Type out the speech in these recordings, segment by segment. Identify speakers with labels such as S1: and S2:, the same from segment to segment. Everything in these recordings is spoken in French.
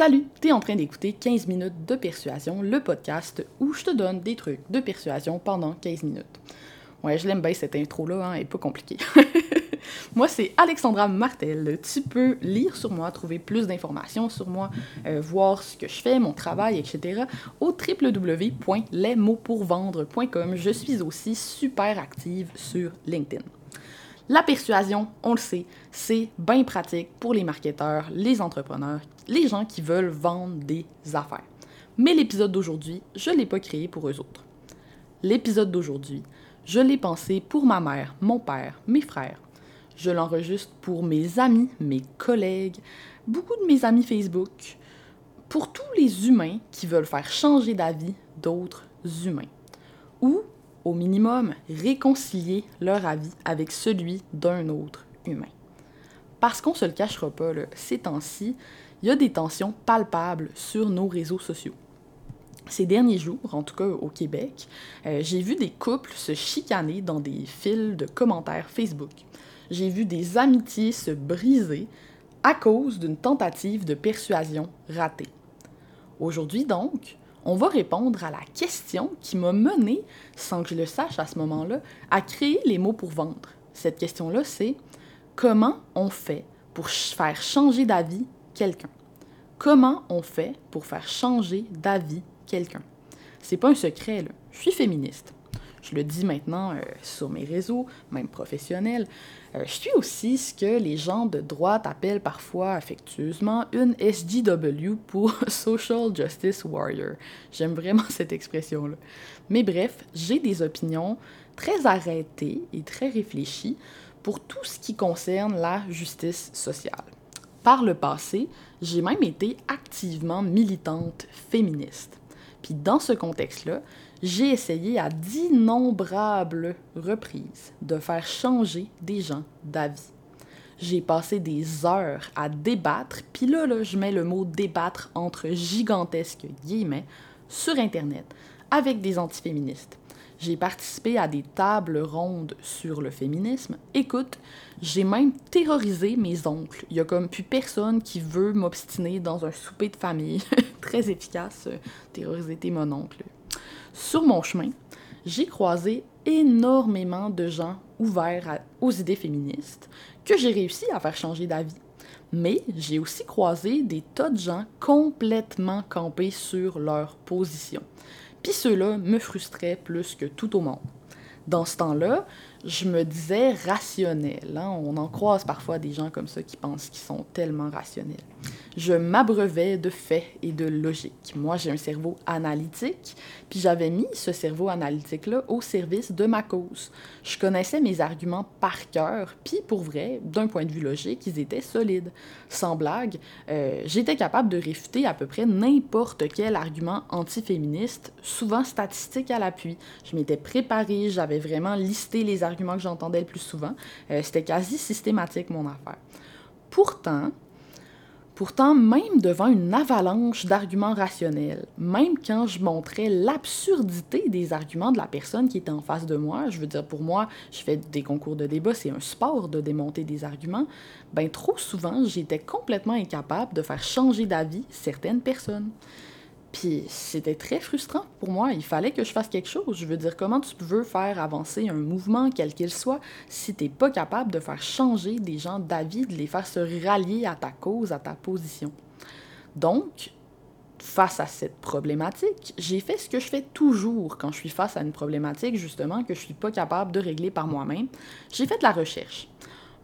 S1: Salut, t'es en train d'écouter 15 minutes de persuasion, le podcast où je te donne des trucs de persuasion pendant 15 minutes. Ouais, je l'aime bien cette intro-là, hein, elle est pas compliquée. moi, c'est Alexandra Martel. Tu peux lire sur moi, trouver plus d'informations sur moi, euh, voir ce que je fais, mon travail, etc. au www.lesmotspourvendre.com. Je suis aussi super active sur LinkedIn. La persuasion, on le sait, c'est bien pratique pour les marketeurs, les entrepreneurs, les gens qui veulent vendre des affaires. Mais l'épisode d'aujourd'hui, je ne l'ai pas créé pour eux autres. L'épisode d'aujourd'hui, je l'ai pensé pour ma mère, mon père, mes frères. Je l'enregistre pour mes amis, mes collègues, beaucoup de mes amis Facebook, pour tous les humains qui veulent faire changer d'avis d'autres humains. Ou au minimum, réconcilier leur avis avec celui d'un autre humain. Parce qu'on se le cachera pas, ces temps-ci, il y a des tensions palpables sur nos réseaux sociaux. Ces derniers jours, en tout cas au Québec, euh, j'ai vu des couples se chicaner dans des fils de commentaires Facebook. J'ai vu des amitiés se briser à cause d'une tentative de persuasion ratée. Aujourd'hui donc, on va répondre à la question qui m'a mené, sans que je le sache à ce moment-là, à créer les mots pour vendre. Cette question-là, c'est comment on fait pour faire changer d'avis quelqu'un? Comment on fait pour faire changer d'avis quelqu'un? C'est pas un secret. Je suis féministe. Je le dis maintenant euh, sur mes réseaux, même professionnels. Euh, je suis aussi ce que les gens de droite appellent parfois affectueusement une SJW pour Social Justice Warrior. J'aime vraiment cette expression-là. Mais bref, j'ai des opinions très arrêtées et très réfléchies pour tout ce qui concerne la justice sociale. Par le passé, j'ai même été activement militante féministe. Puis dans ce contexte-là, j'ai essayé à d'innombrables reprises de faire changer des gens d'avis. J'ai passé des heures à débattre, puis là, là, je mets le mot débattre entre gigantesques guillemets, sur Internet, avec des antiféministes. J'ai participé à des tables rondes sur le féminisme. Écoute, j'ai même terrorisé mes oncles. Il y a comme plus personne qui veut m'obstiner dans un souper de famille. Très efficace, euh, terroriser tes mononcles. Sur mon chemin, j'ai croisé énormément de gens ouverts aux idées féministes que j'ai réussi à faire changer d'avis. Mais j'ai aussi croisé des tas de gens complètement campés sur leur position. Puis ceux-là me frustraient plus que tout au monde. Dans ce temps-là, je me disais rationnel. Hein. On en croise parfois des gens comme ça qui pensent qu'ils sont tellement rationnels. Je m'abreuvais de faits et de logique. Moi, j'ai un cerveau analytique, puis j'avais mis ce cerveau analytique-là au service de ma cause. Je connaissais mes arguments par cœur, puis pour vrai, d'un point de vue logique, ils étaient solides. Sans blague, euh, j'étais capable de réfuter à peu près n'importe quel argument antiféministe, souvent statistique à l'appui. Je m'étais préparée, j'avais vraiment listé les arguments que j'entendais le plus souvent. Euh, c'était quasi systématique, mon affaire. Pourtant, Pourtant, même devant une avalanche d'arguments rationnels, même quand je montrais l'absurdité des arguments de la personne qui était en face de moi, je veux dire, pour moi, je fais des concours de débat, c'est un sport de démonter des arguments, ben trop souvent, j'étais complètement incapable de faire changer d'avis certaines personnes. Puis c'était très frustrant pour moi. Il fallait que je fasse quelque chose. Je veux dire, comment tu veux faire avancer un mouvement, quel qu'il soit, si tu n'es pas capable de faire changer des gens d'avis, de les faire se rallier à ta cause, à ta position? Donc, face à cette problématique, j'ai fait ce que je fais toujours quand je suis face à une problématique, justement, que je suis pas capable de régler par moi-même. J'ai fait de la recherche.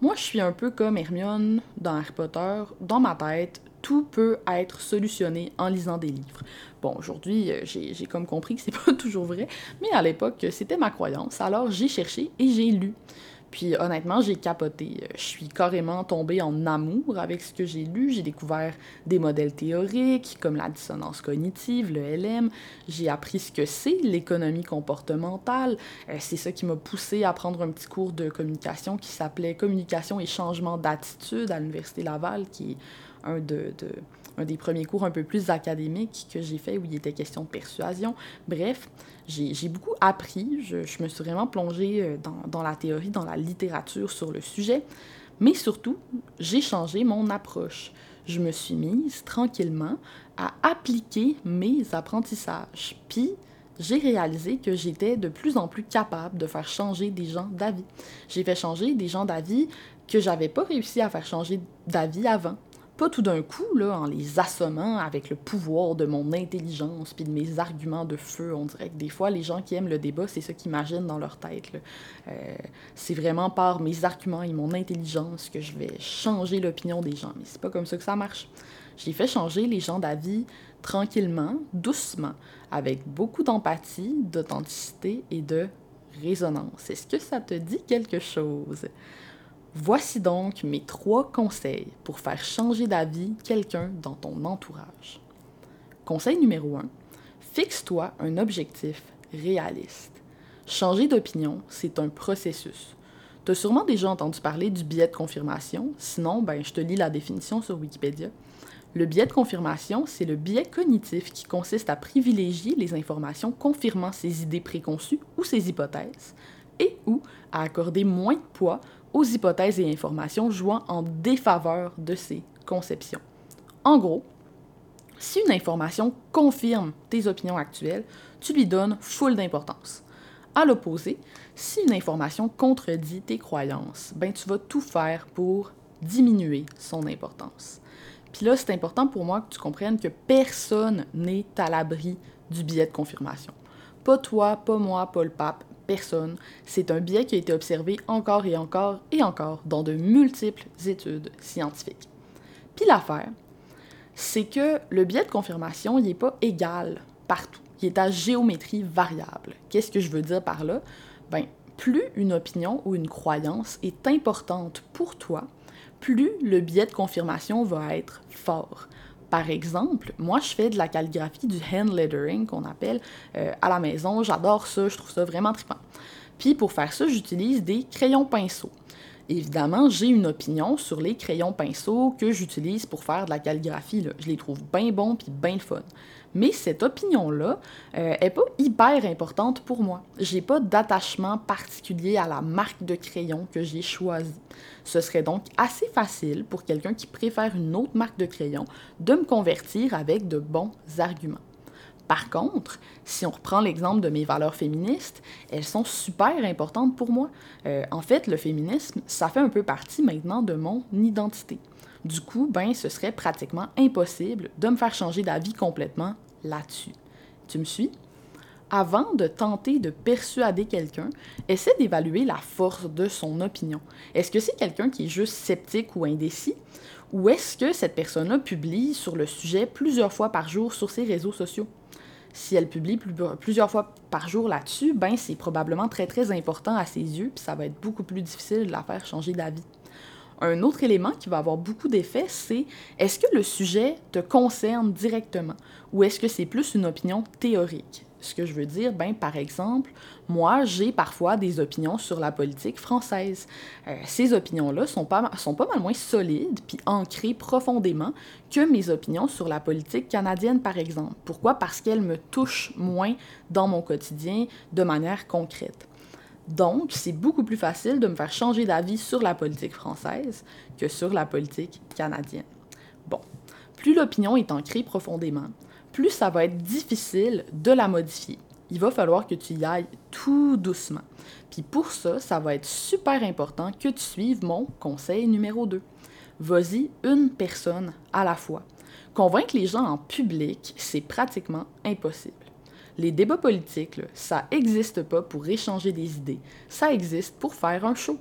S1: Moi, je suis un peu comme Hermione dans Harry Potter. Dans ma tête, tout peut être solutionné en lisant des livres. Bon, aujourd'hui, euh, j'ai comme compris que c'est pas toujours vrai, mais à l'époque, c'était ma croyance. Alors, j'ai cherché et j'ai lu. Puis honnêtement, j'ai capoté. Euh, je suis carrément tombée en amour avec ce que j'ai lu. J'ai découvert des modèles théoriques comme la dissonance cognitive, le LM. J'ai appris ce que c'est l'économie comportementale. Euh, c'est ça qui m'a poussé à prendre un petit cours de communication qui s'appelait Communication et changement d'attitude à l'Université Laval, qui est un, un des premiers cours un peu plus académiques que j'ai fait où il était question de persuasion. Bref, j'ai beaucoup appris, je, je, me suis vraiment plongée euh, dans, dans, la théorie, dans la littérature sur le sujet, mais surtout, j'ai changé mon approche. je me suis mise tranquillement à appliquer mes apprentissages. Puis, j'ai réalisé que j'étais de plus en plus capable de faire changer des gens d'avis. J'ai fait changer des gens d'avis que j'avais pas réussi à faire changer d'avis avant. Pas tout d'un coup, là, en les assommant avec le pouvoir de mon intelligence puis de mes arguments de feu. On dirait que des fois, les gens qui aiment le débat, c'est ça qu'ils imaginent dans leur tête. Euh, c'est vraiment par mes arguments et mon intelligence que je vais changer l'opinion des gens. Mais c'est pas comme ça que ça marche. J'ai fait changer les gens d'avis tranquillement, doucement, avec beaucoup d'empathie, d'authenticité et de résonance. Est-ce que ça te dit quelque chose? Voici donc mes trois conseils pour faire changer d'avis quelqu'un dans ton entourage. Conseil numéro 1. Fixe-toi un objectif réaliste. Changer d'opinion, c'est un processus. Tu as sûrement déjà entendu parler du biais de confirmation, sinon, ben, je te lis la définition sur Wikipédia. Le biais de confirmation, c'est le biais cognitif qui consiste à privilégier les informations confirmant ses idées préconçues ou ses hypothèses, et ou à accorder moins de poids aux hypothèses et informations jouant en défaveur de ces conceptions. En gros, si une information confirme tes opinions actuelles, tu lui donnes full d'importance. À l'opposé, si une information contredit tes croyances, ben tu vas tout faire pour diminuer son importance. Puis là, c'est important pour moi que tu comprennes que personne n'est à l'abri du biais de confirmation. Pas toi, pas moi, pas le pape, personne. C'est un biais qui a été observé encore et encore et encore dans de multiples études scientifiques. Puis l'affaire, c'est que le biais de confirmation, n'est pas égal partout. Il est à géométrie variable. Qu'est-ce que je veux dire par là? Ben, plus une opinion ou une croyance est importante pour toi, plus le biais de confirmation va être fort. Par exemple, moi, je fais de la calligraphie, du hand lettering qu'on appelle euh, à la maison. J'adore ça, je trouve ça vraiment trippant. Puis pour faire ça, j'utilise des crayons pinceaux. Évidemment, j'ai une opinion sur les crayons pinceaux que j'utilise pour faire de la calligraphie. Je les trouve bien bons puis bien fun. Mais cette opinion-là euh, est pas hyper importante pour moi. J'ai pas d'attachement particulier à la marque de crayon que j'ai choisie. Ce serait donc assez facile pour quelqu'un qui préfère une autre marque de crayon de me convertir avec de bons arguments. Par contre, si on reprend l'exemple de mes valeurs féministes, elles sont super importantes pour moi. Euh, en fait, le féminisme, ça fait un peu partie maintenant de mon identité. Du coup, ben, ce serait pratiquement impossible de me faire changer d'avis complètement là-dessus. Tu me suis? Avant de tenter de persuader quelqu'un, essaie d'évaluer la force de son opinion. Est-ce que c'est quelqu'un qui est juste sceptique ou indécis? Ou est-ce que cette personne-là publie sur le sujet plusieurs fois par jour sur ses réseaux sociaux? si elle publie plusieurs fois par jour là-dessus, ben c'est probablement très très important à ses yeux, puis ça va être beaucoup plus difficile de la faire changer d'avis. Un autre élément qui va avoir beaucoup d'effet, c'est est-ce que le sujet te concerne directement? Ou est-ce que c'est plus une opinion théorique? Ce que je veux dire, ben, par exemple, moi, j'ai parfois des opinions sur la politique française. Euh, ces opinions-là sont pas, sont pas mal moins solides puis ancrées profondément que mes opinions sur la politique canadienne, par exemple. Pourquoi? Parce qu'elles me touchent moins dans mon quotidien de manière concrète. Donc, c'est beaucoup plus facile de me faire changer d'avis sur la politique française que sur la politique canadienne. Bon, plus l'opinion est ancrée profondément, plus ça va être difficile de la modifier. Il va falloir que tu y ailles tout doucement. Puis pour ça, ça va être super important que tu suives mon conseil numéro 2. Vas-y une personne à la fois. Convaincre les gens en public, c'est pratiquement impossible. Les débats politiques, ça n'existe pas pour échanger des idées, ça existe pour faire un show.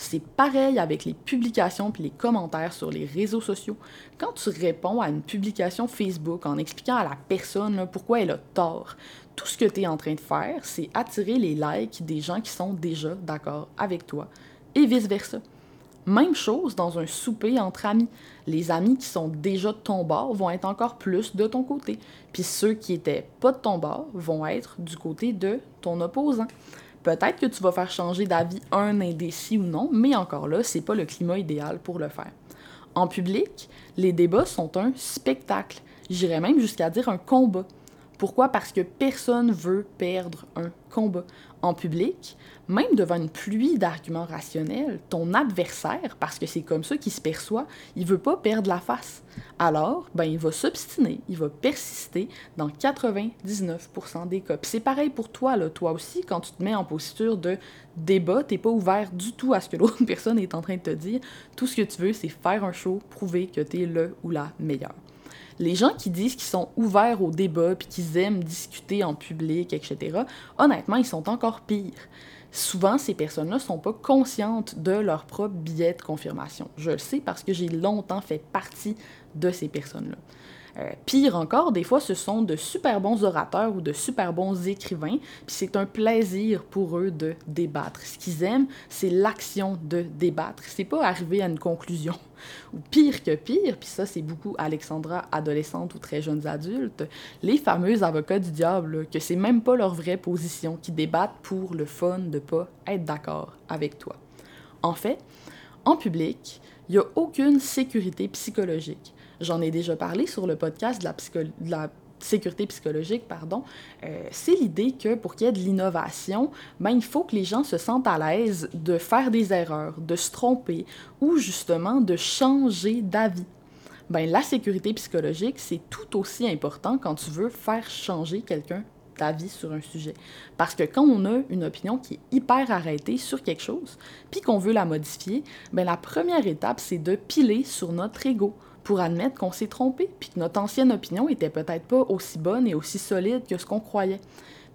S1: C'est pareil avec les publications puis les commentaires sur les réseaux sociaux. Quand tu réponds à une publication Facebook en expliquant à la personne pourquoi elle a tort, tout ce que tu es en train de faire, c'est attirer les likes des gens qui sont déjà d'accord avec toi et vice-versa. Même chose dans un souper entre amis. Les amis qui sont déjà de ton bord vont être encore plus de ton côté. Puis ceux qui étaient pas de ton bord vont être du côté de ton opposant. Peut-être que tu vas faire changer d'avis un indécis ou non, mais encore là, c'est pas le climat idéal pour le faire. En public, les débats sont un spectacle. J'irais même jusqu'à dire un combat. Pourquoi? Parce que personne veut perdre un combat. En public, même devant une pluie d'arguments rationnels, ton adversaire, parce que c'est comme ça qu'il se perçoit, il veut pas perdre la face. Alors, ben, il va s'obstiner, il va persister dans 99% des cas. c'est pareil pour toi, là, toi aussi, quand tu te mets en posture de débat, t'es pas ouvert du tout à ce que l'autre personne est en train de te dire. Tout ce que tu veux, c'est faire un show, prouver que tu es le ou la meilleure. Les gens qui disent qu'ils sont ouverts au débat puis qu'ils aiment discuter en public, etc., honnêtement, ils sont encore pires. Souvent, ces personnes-là ne sont pas conscientes de leur propre billet de confirmation. Je le sais parce que j'ai longtemps fait partie de ces personnes-là. Euh, pire encore, des fois, ce sont de super bons orateurs ou de super bons écrivains, puis c'est un plaisir pour eux de débattre. Ce qu'ils aiment, c'est l'action de débattre. C'est pas arriver à une conclusion. Ou pire que pire, puis ça, c'est beaucoup Alexandra, adolescente ou très jeunes adultes, les fameux avocats du diable, que c'est même pas leur vraie position, qui débattent pour le fun de pas être d'accord avec toi. En fait, en public, il n'y a aucune sécurité psychologique. J'en ai déjà parlé sur le podcast de la, sécurité psychologique, pardon, euh, c'est l'idée que pour qu'il y ait de l'innovation, ben, il faut que les gens se sentent à l'aise de faire des erreurs, de se tromper ou justement de changer d'avis. Ben, la sécurité psychologique, c'est tout aussi important quand tu veux faire changer quelqu'un d'avis sur un sujet. Parce que quand on a une opinion qui est hyper arrêtée sur quelque chose, puis qu'on veut la modifier, ben la première étape, c'est de piler sur notre ego pour admettre qu'on s'est trompé, puis que notre ancienne opinion était peut-être pas aussi bonne et aussi solide que ce qu'on croyait.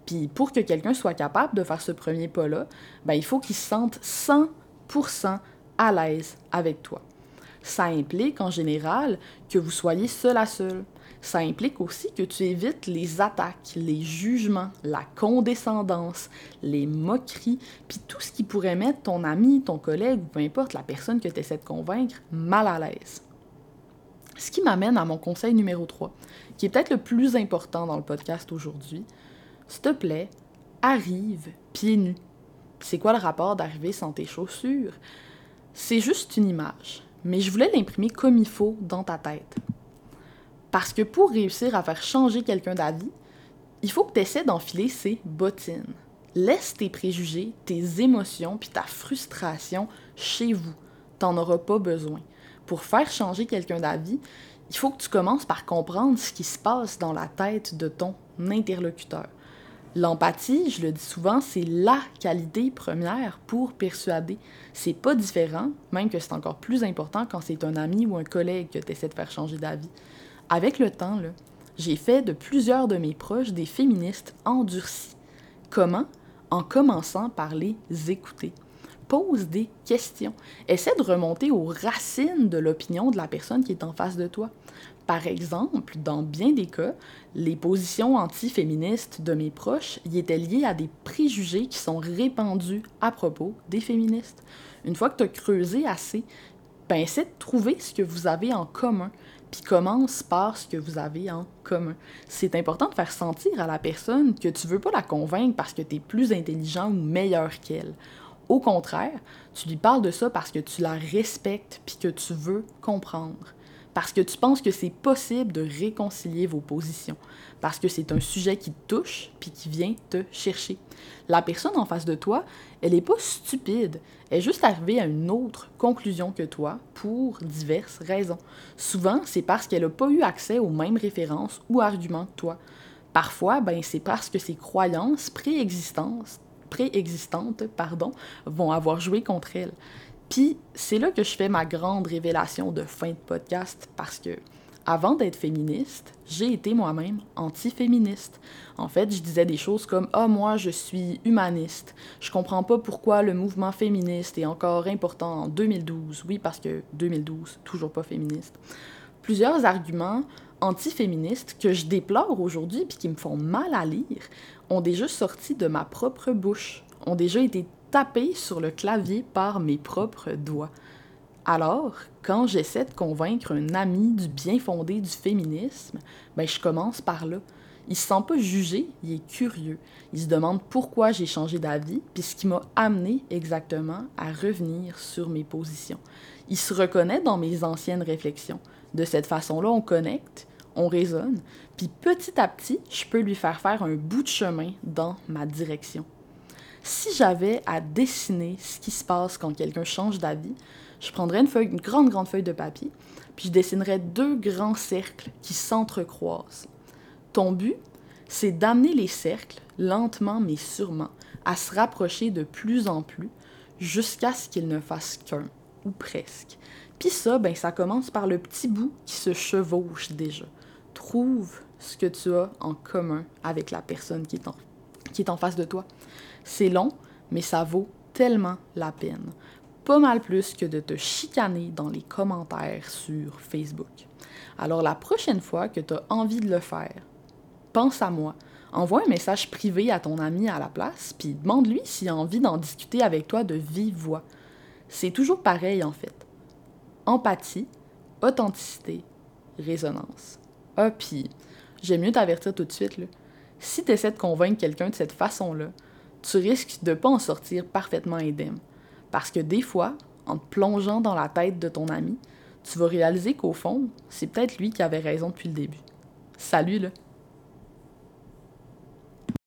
S1: Puis pour que quelqu'un soit capable de faire ce premier pas-là, ben, il faut qu'il se sente 100% à l'aise avec toi. Ça implique en général que vous soyez seul à seul. Ça implique aussi que tu évites les attaques, les jugements, la condescendance, les moqueries, puis tout ce qui pourrait mettre ton ami, ton collègue ou peu importe la personne que tu essaies de convaincre mal à l'aise. Ce qui m'amène à mon conseil numéro 3, qui est peut-être le plus important dans le podcast aujourd'hui. S'il te plaît, arrive pieds nus. C'est quoi le rapport d'arriver sans tes chaussures? C'est juste une image, mais je voulais l'imprimer comme il faut dans ta tête. Parce que pour réussir à faire changer quelqu'un d'avis, il faut que tu essaies d'enfiler ses bottines. Laisse tes préjugés, tes émotions puis ta frustration chez vous. T'en auras pas besoin pour faire changer quelqu'un d'avis, il faut que tu commences par comprendre ce qui se passe dans la tête de ton interlocuteur. L'empathie, je le dis souvent, c'est la qualité première pour persuader. C'est pas différent, même que c'est encore plus important quand c'est un ami ou un collègue que tu essaies de faire changer d'avis. Avec le temps, j'ai fait de plusieurs de mes proches des féministes endurcis. Comment? En commençant par les écouter pose des questions. Essaie de remonter aux racines de l'opinion de la personne qui est en face de toi. Par exemple, dans bien des cas, les positions anti-féministes de mes proches y étaient liées à des préjugés qui sont répandus à propos des féministes. Une fois que tu as creusé assez, ben essaie de trouver ce que vous avez en commun, puis commence par ce que vous avez en commun. C'est important de faire sentir à la personne que tu veux pas la convaincre parce que tu es plus intelligent ou meilleur qu'elle. Au contraire, tu lui parles de ça parce que tu la respectes puis que tu veux comprendre. Parce que tu penses que c'est possible de réconcilier vos positions. Parce que c'est un sujet qui te touche puis qui vient te chercher. La personne en face de toi, elle n'est pas stupide. Elle est juste arrivée à une autre conclusion que toi pour diverses raisons. Souvent, c'est parce qu'elle n'a pas eu accès aux mêmes références ou arguments que toi. Parfois, ben, c'est parce que ses croyances préexistantes préexistantes pardon, vont avoir joué contre elle. Puis c'est là que je fais ma grande révélation de fin de podcast parce que avant d'être féministe, j'ai été moi-même anti-féministe. En fait, je disais des choses comme Ah, moi, je suis humaniste. Je comprends pas pourquoi le mouvement féministe est encore important en 2012. Oui, parce que 2012, toujours pas féministe. Plusieurs arguments anti-féministes que je déplore aujourd'hui puis qui me font mal à lire ont déjà sorti de ma propre bouche, ont déjà été tapés sur le clavier par mes propres doigts. Alors, quand j'essaie de convaincre un ami du bien fondé du féminisme, ben je commence par là. Il se sent pas jugé, il est curieux. Il se demande pourquoi j'ai changé d'avis, puis ce qui m'a amené exactement à revenir sur mes positions. Il se reconnaît dans mes anciennes réflexions. De cette façon-là, on connecte, on raisonne, puis petit à petit, je peux lui faire faire un bout de chemin dans ma direction. Si j'avais à dessiner ce qui se passe quand quelqu'un change d'avis, je prendrais une feuille, une grande, grande feuille de papier, puis je dessinerais deux grands cercles qui s'entrecroisent. Ton but, c'est d'amener les cercles, lentement mais sûrement, à se rapprocher de plus en plus jusqu'à ce qu'ils ne fassent qu'un, ou presque. Puis ça, ben, ça commence par le petit bout qui se chevauche déjà. Trouve ce que tu as en commun avec la personne qui est en, qui est face de toi. C'est long, mais ça vaut tellement la peine. Pas mal plus que de te chicaner dans les commentaires sur Facebook. Alors la prochaine fois que tu as envie de le faire, pense à moi. Envoie un message privé à ton ami à la place, puis demande-lui s'il a envie d'en discuter avec toi de vive voix. C'est toujours pareil en fait. Empathie, authenticité, résonance. Ah, puis j'aime mieux t'avertir tout de suite, là. Si tu essaies de convaincre quelqu'un de cette façon-là, tu risques de pas en sortir parfaitement indemne. Parce que des fois, en te plongeant dans la tête de ton ami, tu vas réaliser qu'au fond, c'est peut-être lui qui avait raison depuis le début. Salut là!